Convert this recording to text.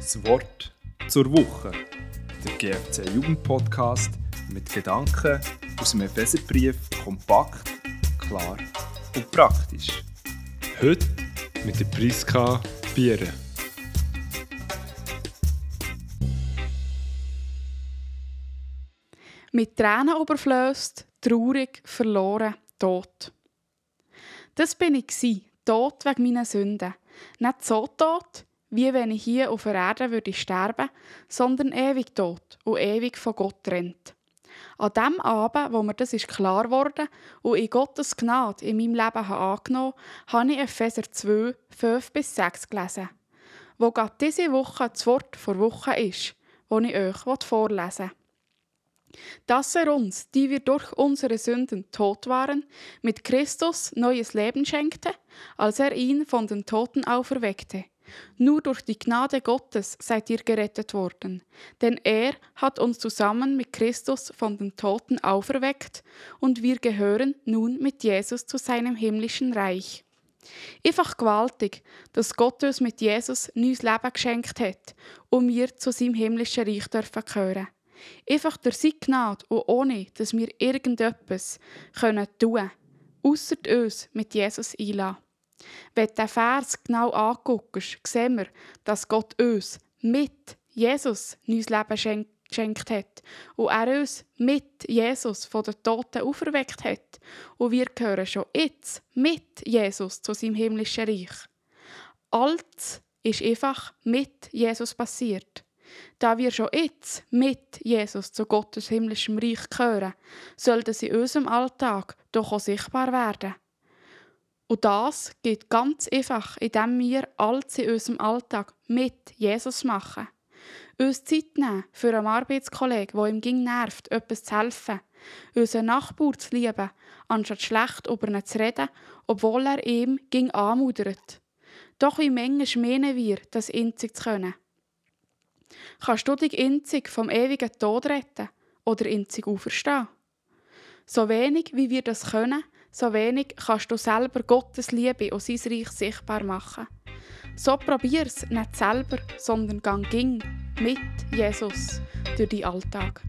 Das Wort zur Woche. Der GFC Jugendpodcast mit Gedanken aus dem Epheserbrief kompakt, klar und praktisch. Heute mit der Priska Bieren. Mit Tränen überflößt, traurig, verloren, tot. Das bin ich gsi, tot wegen meiner Sünden. Nicht so tot, wie wenn ich hier auf der Erde würde sterben, sondern ewig tot und ewig von Gott trennt. An dem Abend, wo mir das ist klar geworden und ich Gottes Gnade in meinem Leben habe angenommen habe, ich Epheser 2, 5 bis 6 gelesen, wo gerade diese Woche das Wort vor Woche ist, das ich euch vorlesen will. Dass er uns, die wir durch unsere Sünden tot waren, mit Christus neues Leben schenkte, als er ihn von den Toten auferweckte nur durch die Gnade Gottes seid ihr gerettet worden, denn er hat uns zusammen mit Christus von den Toten auferweckt und wir gehören nun mit Jesus zu seinem himmlischen Reich. Einfach gewaltig, dass Gott uns mit Jesus neues Leben geschenkt hat und wir zu seinem himmlischen Reich dürfen gehören. Einfach durch seine Gnade und ohne, dass wir irgendetwas können tun, ausser uns mit Jesus einladen. Wenn du den Vers genau anguckst, sehen wir, dass Gott uns mit Jesus neues Leben geschenkt hat und er uns mit Jesus von den Toten auferweckt hat. Und wir gehören schon jetzt mit Jesus zu seinem himmlischen Reich. Alles ist einfach mit Jesus passiert. Da wir schon jetzt mit Jesus zu Gottes himmlischem Reich gehören, sollten sie in unserem Alltag doch auch sichtbar werden. Und das geht ganz einfach, indem wir alles in unserem Alltag mit Jesus machen. Uns Zeit nehmen für einen Arbeitskollegen, der ihm ging nervt, etwas zu helfen. Unseren Nachbar zu lieben, anstatt schlecht über ihn zu reden, obwohl er ihm ging anmudert. Doch wie manchmal meinen wir, das einzig zu können. Kannst du dich einzig vom ewigen Tod retten oder einzig auferstehen? So wenig, wie wir das können, so wenig kannst du selber Gottes Liebe und sein Reich sichtbar machen. So probier's nicht selber, sondern gang ging mit Jesus durch den Alltag.